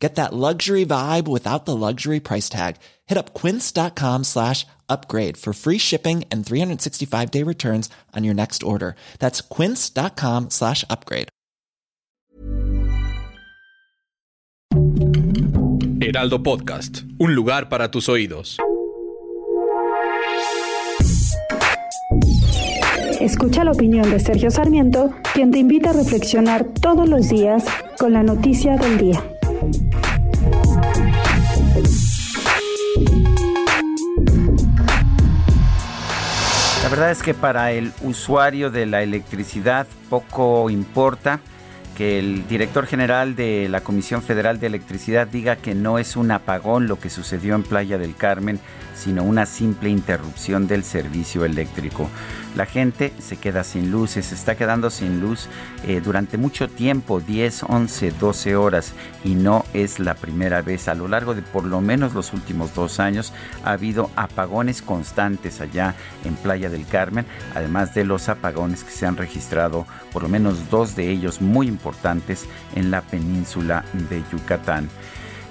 Get that luxury vibe without the luxury price tag. Hit up quince.com slash upgrade for free shipping and 365 day returns on your next order. That's quince.com slash upgrade. Heraldo Podcast, un lugar para tus oídos. Escucha la opinión de Sergio Sarmiento, quien te invita a reflexionar todos los días con la noticia del día. Verdad es que para el usuario de la electricidad poco importa que el director general de la Comisión Federal de Electricidad diga que no es un apagón lo que sucedió en Playa del Carmen, sino una simple interrupción del servicio eléctrico. La gente se queda sin luz, se está quedando sin luz eh, durante mucho tiempo, 10, 11, 12 horas, y no es la primera vez. A lo largo de por lo menos los últimos dos años ha habido apagones constantes allá en Playa del Carmen, además de los apagones que se han registrado, por lo menos dos de ellos muy importantes en la península de Yucatán.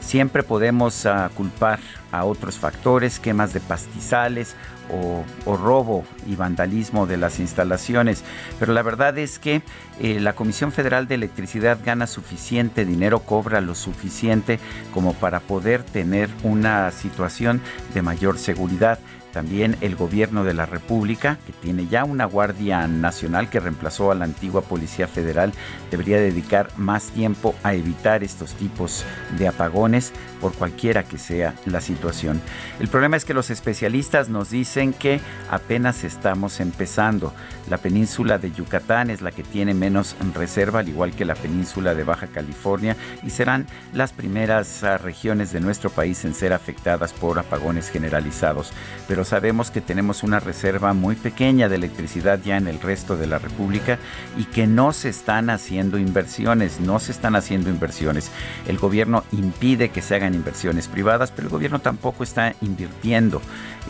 Siempre podemos uh, culpar a otros factores, quemas de pastizales o, o, robo y vandalismo de las instalaciones. Pero la verdad es que eh, la Comisión Federal de Electricidad gana suficiente dinero, cobra lo suficiente como para poder tener una situación de mayor seguridad. También el gobierno de la República, que tiene ya una Guardia Nacional que reemplazó a la antigua Policía Federal, debería dedicar más tiempo a evitar estos tipos de apagones por cualquiera que sea la situación. El problema es que los especialistas nos dicen que apenas estamos empezando. La península de Yucatán es la que tiene menos reserva, al igual que la península de Baja California, y serán las primeras uh, regiones de nuestro país en ser afectadas por apagones generalizados. Pero sabemos que tenemos una reserva muy pequeña de electricidad ya en el resto de la República y que no se están haciendo inversiones, no se están haciendo inversiones. El gobierno impide que se hagan inversiones privadas, pero el gobierno tampoco está invirtiendo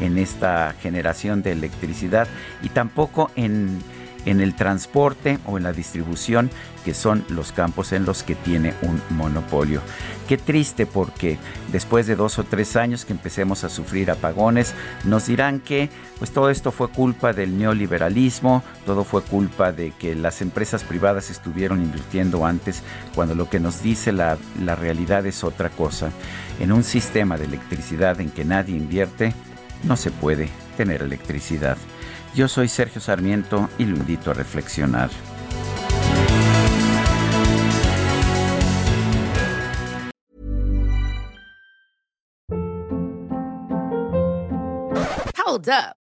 en esta generación electricidad y tampoco en, en el transporte o en la distribución, que son los campos en los que tiene un monopolio. Qué triste porque después de dos o tres años que empecemos a sufrir apagones, nos dirán que pues todo esto fue culpa del neoliberalismo, todo fue culpa de que las empresas privadas estuvieron invirtiendo antes, cuando lo que nos dice la, la realidad es otra cosa. En un sistema de electricidad en que nadie invierte, no se puede tener electricidad. Yo soy Sergio Sarmiento y lo invito a reflexionar. Hold up.